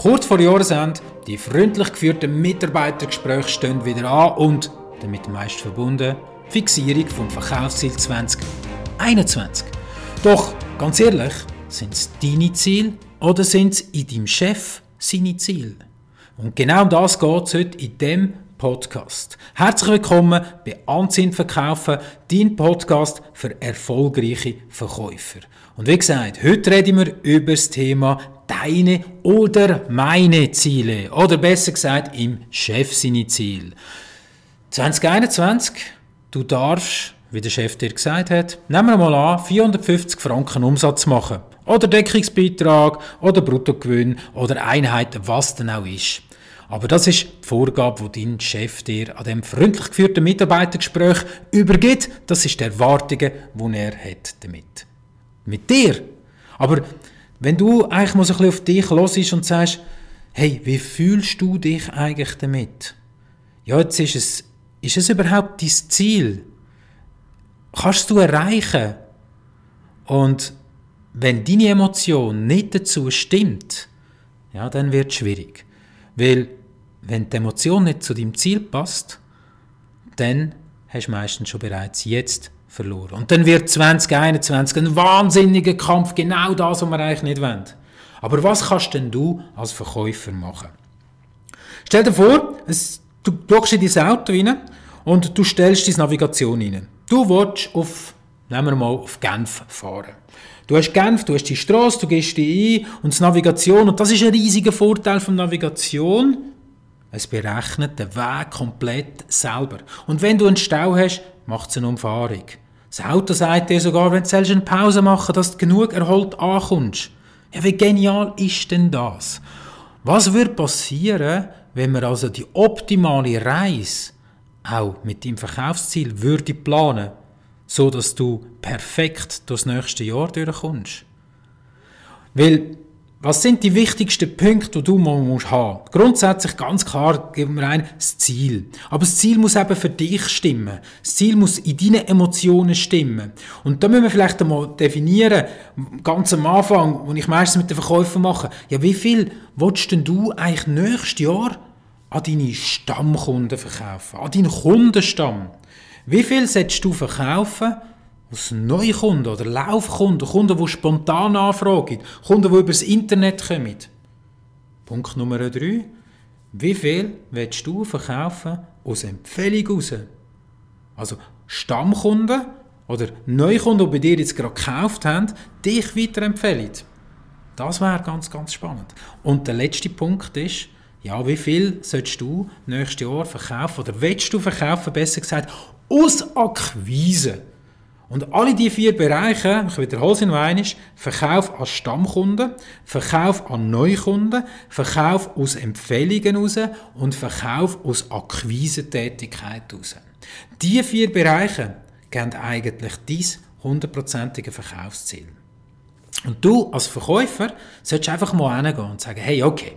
Kurz vor Jahresende, die freundlich geführten Mitarbeitergespräche stehen wieder an und, damit meist verbunden, die Fixierung vom Verkaufsziel 2021. Doch, ganz ehrlich, sind es deine Ziele oder sind es in deinem Chef seine Ziele? Und genau um das geht es heute in dem Podcast. Herzlich willkommen bei Anziehen Verkaufen, dein Podcast für erfolgreiche Verkäufer. Und wie gesagt, heute reden wir über das Thema deine oder meine Ziele. Oder besser gesagt, im Chef seine Ziele. 2021, du darfst, wie der Chef dir gesagt hat, nehmen wir mal an, 450 Franken Umsatz machen. Oder Deckungsbeitrag, oder Bruttogewinn, oder Einheiten, was denn auch ist. Aber das ist die Vorgabe, die dein Chef dir an dem freundlich geführten Mitarbeitergespräch übergibt. Das ist die Erwartungen, die er hat damit. Mit dir. Aber wenn du eigentlich mal so ein bisschen auf dich los und sagst, hey, wie fühlst du dich eigentlich damit? Ja, jetzt ist es, ist es überhaupt dein Ziel? Kannst du erreichen? Und wenn deine Emotion nicht dazu stimmt, ja, dann wird es schwierig. Weil, wenn die Emotion nicht zu deinem Ziel passt, dann hast du meistens schon bereits jetzt verloren. Und dann wird 2021 ein wahnsinniger Kampf, genau das, was wir eigentlich nicht wollen. Aber was kannst denn du als Verkäufer machen? Stell dir vor, du schaust in dein Auto rein und du stellst deine Navigation rein. Du willst auf, nehmen wir mal, auf Genf fahren. Du hast Genf, du hast die Straße, du gehst die ein und die Navigation, und das ist ein riesiger Vorteil von Navigation, es berechnet den Weg komplett selber. Und wenn du einen Stau hast, macht es eine Umfahrung. Das Auto sagt dir sogar, wenn du eine Pause machen dass du genug erholt ankommst. Ja, wie genial ist denn das? Was würde passieren, wenn man also die optimale Reise auch mit dem Verkaufsziel würde planen, so dass du perfekt das nächste Jahr durchkommst? Weil was sind die wichtigsten Punkte, die du mal musst haben? Grundsätzlich ganz klar geben wir ein das Ziel. Aber das Ziel muss eben für dich stimmen. Das Ziel muss in deinen Emotionen stimmen. Und da müssen wir vielleicht einmal definieren, ganz am Anfang, wo ich meistens mit den Verkäufern mache, ja, wie viel willst denn du eigentlich nächstes Jahr an deine Stammkunden verkaufen? An deinen Kundenstamm? Wie viel solltest du verkaufen, aus Neukunden oder Laufkunden, Kunden, die spontan anfragen, Kunden, die über das Internet kommen. Punkt Nummer drei. Wie viel willst du verkaufen aus Empfehlung raus? Also Stammkunden oder Neukunden, die bei dir jetzt gerade gekauft haben, dich weiterempfehlen. Das wäre ganz, ganz spannend. Und der letzte Punkt ist, ja, wie viel sollst du nächstes Jahr verkaufen oder willst du verkaufen, besser gesagt, aus Akquise? Und alle diese vier Bereiche, ich wiederhole sie noch einmal, Verkauf an Stammkunden, Verkauf an Neukunden, Verkauf aus Empfehlungen raus und Verkauf aus Akquisetätigkeit raus. Diese vier Bereiche geben eigentlich dein hundertprozentige Verkaufsziel. Und du als Verkäufer solltest einfach mal hingehen und sagen, hey, okay,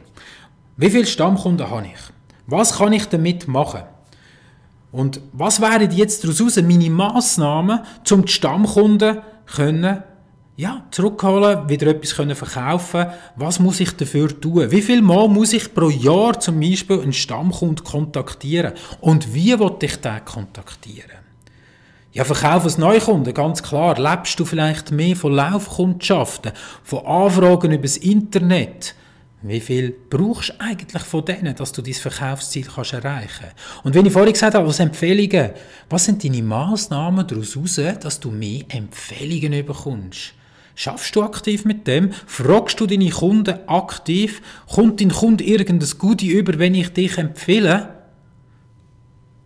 wie viele Stammkunden habe ich? Was kann ich damit machen? Und was wären jetzt daraus meine Massnahmen, um die Stammkunden können, ja, zurückholen, wieder etwas können verkaufen Was muss ich dafür tun? Wie viel Mal muss ich pro Jahr zum Beispiel einen Stammkunden kontaktieren? Und wie will ich den kontaktieren? Ja, Verkauf als Neukunden, ganz klar. Lebst du vielleicht mehr von Laufkundschaften, von Anfragen übers Internet? Wie viel brauchst du eigentlich von denen, dass du dein Verkaufsziel kannst erreichen kannst? Und wenn ich vorhin gesagt habe, was Empfehlungen, was sind deine Massnahmen daraus heraus, dass du mehr Empfehlungen bekommst? Schaffst du aktiv mit dem? Fragst du deine Kunden aktiv? Kommt dein Kunde irgendein Gute über, wenn ich dich empfehle?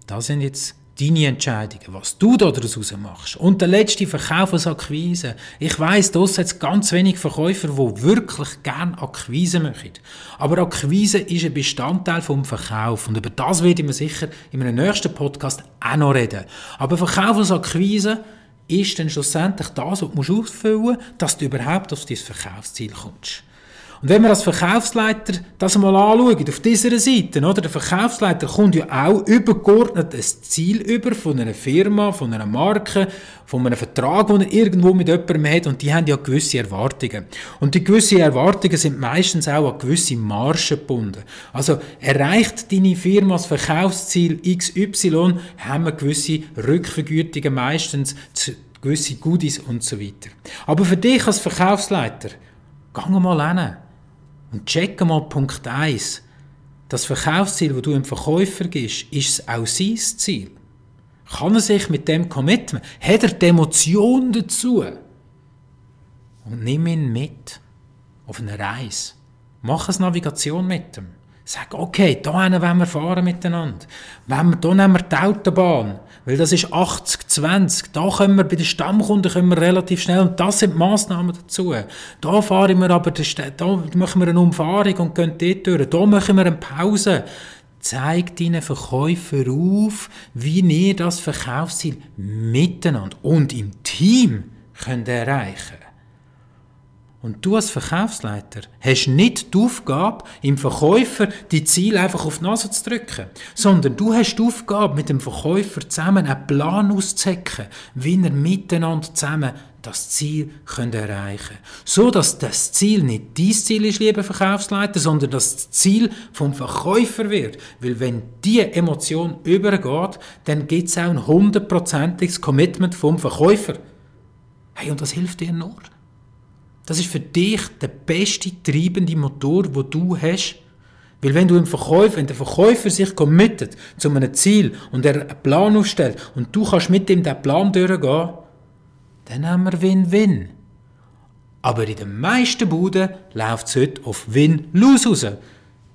Das sind jetzt deine Entscheidungen, was du daraus machst. Und der letzte Verkaufsakquise. Ich weiss, da hat ganz wenig Verkäufer, die wirklich gerne Akquise machen. Aber Akquise ist ein Bestandteil vom Verkauf. Und über das werde ich mir sicher in einem nächsten Podcast auch noch reden. Aber Verkaufsakquise ist dann schlussendlich das, was du ausfüllen musst, dass du überhaupt auf dein Verkaufsziel kommst. Und wenn wir als Verkaufsleiter das mal anschauen, auf dieser Seite, oder? Der Verkaufsleiter kommt ja auch übergeordnet ein Ziel über von einer Firma, von einer Marke, von einem Vertrag, den er irgendwo mit jemandem hat, und die haben ja gewisse Erwartungen. Und die gewisse Erwartungen sind meistens auch an gewisse Margen gebunden. Also, erreicht deine Firma das Verkaufsziel XY, haben wir gewisse Rückvergütungen meistens, gewisse Goodies und so weiter. Aber für dich als Verkaufsleiter, geh mal hin und check mal Punkt 1. Das Verkaufsziel, das du dem Verkäufer gibst, ist es auch sein Ziel. Kann er sich mit dem committen? Hat er die Emotion dazu? Und nimm ihn mit auf eine Reise. Mach eine Navigation mit ihm. Sag, okay, da wollen wir fahren miteinander. Wenn wir, da nehmen wir die Autobahn, weil das ist 80-20. Da können wir bei den Stammkunden können wir relativ schnell, und das sind die Massnahmen dazu. Da fahren wir aber, da machen wir eine Umfahrung und gehen dort durch. Da machen wir eine Pause. Zeigt deinen Verkäufer auf, wie ihr das Verkaufsziel miteinander und im Team könnt erreichen und du als Verkaufsleiter hast nicht die Aufgabe, im Verkäufer die Ziele einfach auf die Nase zu drücken, sondern du hast die Aufgabe, mit dem Verkäufer zusammen einen Plan auszuzecken, wie ihr miteinander zusammen das Ziel erreichen So dass das Ziel nicht dein Ziel ist, lieber Verkaufsleiter, sondern das Ziel vom Verkäufer wird. Weil wenn die Emotion übergeht, dann gibt es auch ein hundertprozentiges Commitment vom Verkäufer. Hey, und das hilft dir nur. Das ist für dich der beste treibende Motor, wo du hast. Weil wenn du im Verkäufer, wenn der Verkäufer sich committet zu einem Ziel und er einen Plan aufstellt und du kannst mit ihm diesen Plan durchgehen, dann haben wir Win-Win. Aber in den meisten Buden läuft es heute auf Win-Lose raus.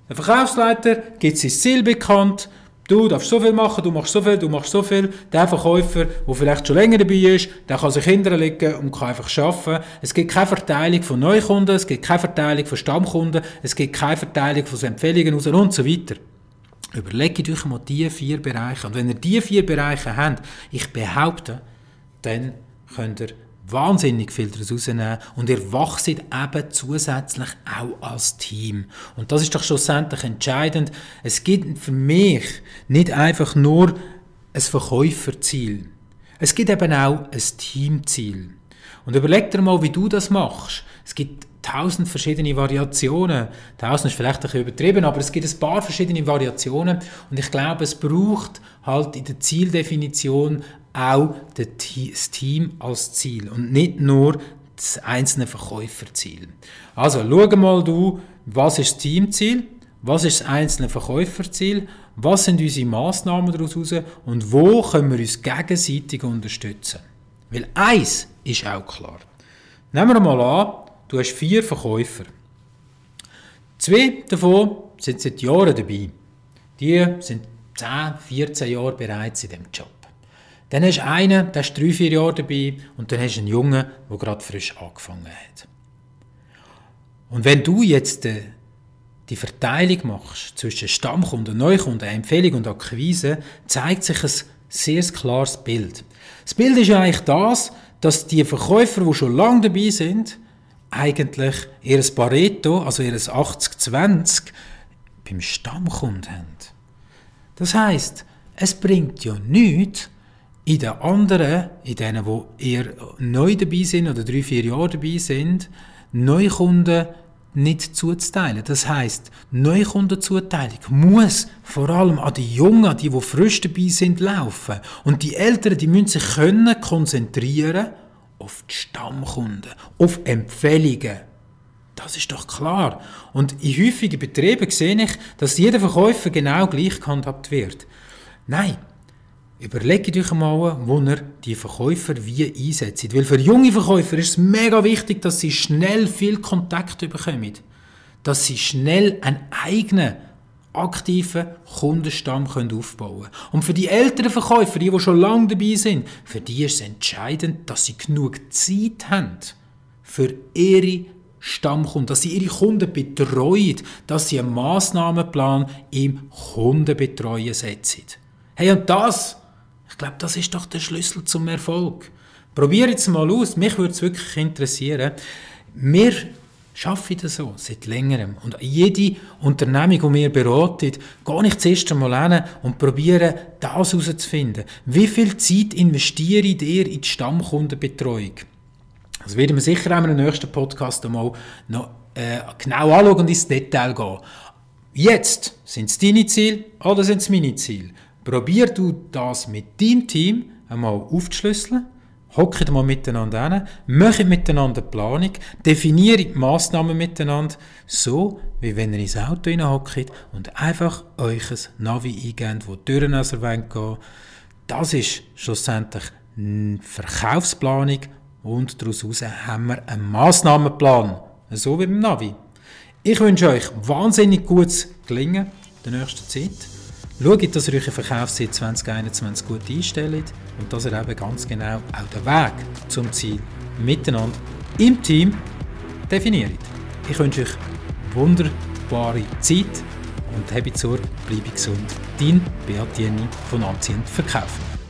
Der Verkaufsleiter gibt sein Ziel bekannt Du darfst so viel machen, du machst so viel, du machst so viel. Der Verkäufer, der vielleicht schon länger dabei ist, der kann sich hinterlegen und kann einfach arbeiten. Es gibt keine Verteilung von Neukunden, es gibt keine Verteilung von Stammkunden, es gibt keine Verteilung von Empfehlungen raus und so weiter. Überlegt euch mal diese vier Bereiche. Und wenn ihr diese vier Bereiche habt, ich behaupte, dann könnt ihr wahnsinnig viel daraus rausnehmen und ihr wachst eben zusätzlich auch als Team. Und das ist doch schlussendlich entscheidend. Es gibt für mich nicht einfach nur ein Verkäuferziel. Es gibt eben auch ein Teamziel. Und überleg dir mal, wie du das machst. Es gibt tausend verschiedene Variationen. Tausend ist vielleicht ein bisschen übertrieben, aber es gibt ein paar verschiedene Variationen und ich glaube, es braucht halt in der Zieldefinition auch das Team als Ziel und nicht nur das einzelne Verkäuferziel. Also schau mal du, was ist das Teamziel, was ist das einzelne Verkäuferziel, was sind unsere Massnahmen daraus und wo können wir uns gegenseitig unterstützen. Weil eins ist auch klar. Nehmen wir mal an, du hast vier Verkäufer. Zwei davon sind seit Jahren dabei. Die sind 10, 14 Jahre bereits in dem Job. Dann hast du einen, der ist drei, vier Jahre dabei und dann hast du einen Jungen, der gerade frisch angefangen hat. Und wenn du jetzt äh, die Verteilung machst zwischen Stammkunden, Neukunden, Empfehlung und Akquise, zeigt sich ein sehr klares Bild. Das Bild ist eigentlich das, dass die Verkäufer, die schon lange dabei sind, eigentlich ihr Pareto, also ihr 80-20, beim Stammkunden haben. Das heißt, es bringt ja nichts, in den anderen, in denen, die eher neu dabei sind oder drei, vier Jahre dabei sind, Neukunden nicht zuzuteilen. Das heißt, Neukundenzuteilung muss vor allem an die Jungen, die, die frisch dabei sind, laufen. Und die Älteren, die müssen sich können konzentrieren auf die Stammkunden, auf Empfehlungen. Das ist doch klar. Und in häufigen Betrieben sehe ich, dass jeder Verkäufer genau gleich gehandhabt wird. Nein, Überlegt euch mal, wo ihr die Verkäufer wie einsetzt. Weil für junge Verkäufer ist es mega wichtig, dass sie schnell viel Kontakt bekommen. Dass sie schnell einen eigenen, aktiven Kundenstamm aufbauen können. Und für die älteren Verkäufer, die, die schon lange dabei sind, für die ist es entscheidend, dass sie genug Zeit haben für ihre Stammkunden, dass sie ihre Kunden betreuen, dass sie einen Massnahmenplan im Kundenbetreuen setzen. Hey, und das ich glaube, das ist doch der Schlüssel zum Erfolg. Probier jetzt mal aus. Mich würde es wirklich interessieren. Wir schaffe ich das so, seit längerem. Und jede Unternehmung, die wir beraten, gehe ich zuerst einmal hin und probiere, das herauszufinden. Wie viel Zeit investiere ich dir in die Stammkundenbetreuung? Das werden wir sicher auch in einem nächsten Podcast einmal noch äh, genau anschauen und ins Detail gehen. Jetzt, sind es deine Ziele oder sind es meine Ziele? Probier du das mit deinem Team einmal aufzuschlüsseln Hockt mal miteinander hin, macht miteinander Planung, definiert Massnahmen miteinander, so wie wenn ihr ins Auto hockt und einfach euch ein Navi eingebt, wo die Türen gehen. Das ist schlussendlich eine Verkaufsplanung und daraus haben wir einen Massnahmenplan, so wie beim Navi. Ich wünsche euch wahnsinnig gutes Gelingen in der nächsten Zeit. Schaut, dass ihr euren Verkaufsziel 2021 gut einstellt und dass ihr eben ganz genau auch den Weg zum Ziel miteinander im Team definiert. Ich wünsche euch wunderbare Zeit und habe zur, bleibe gesund. Dein Beat von Anziehend Verkaufen.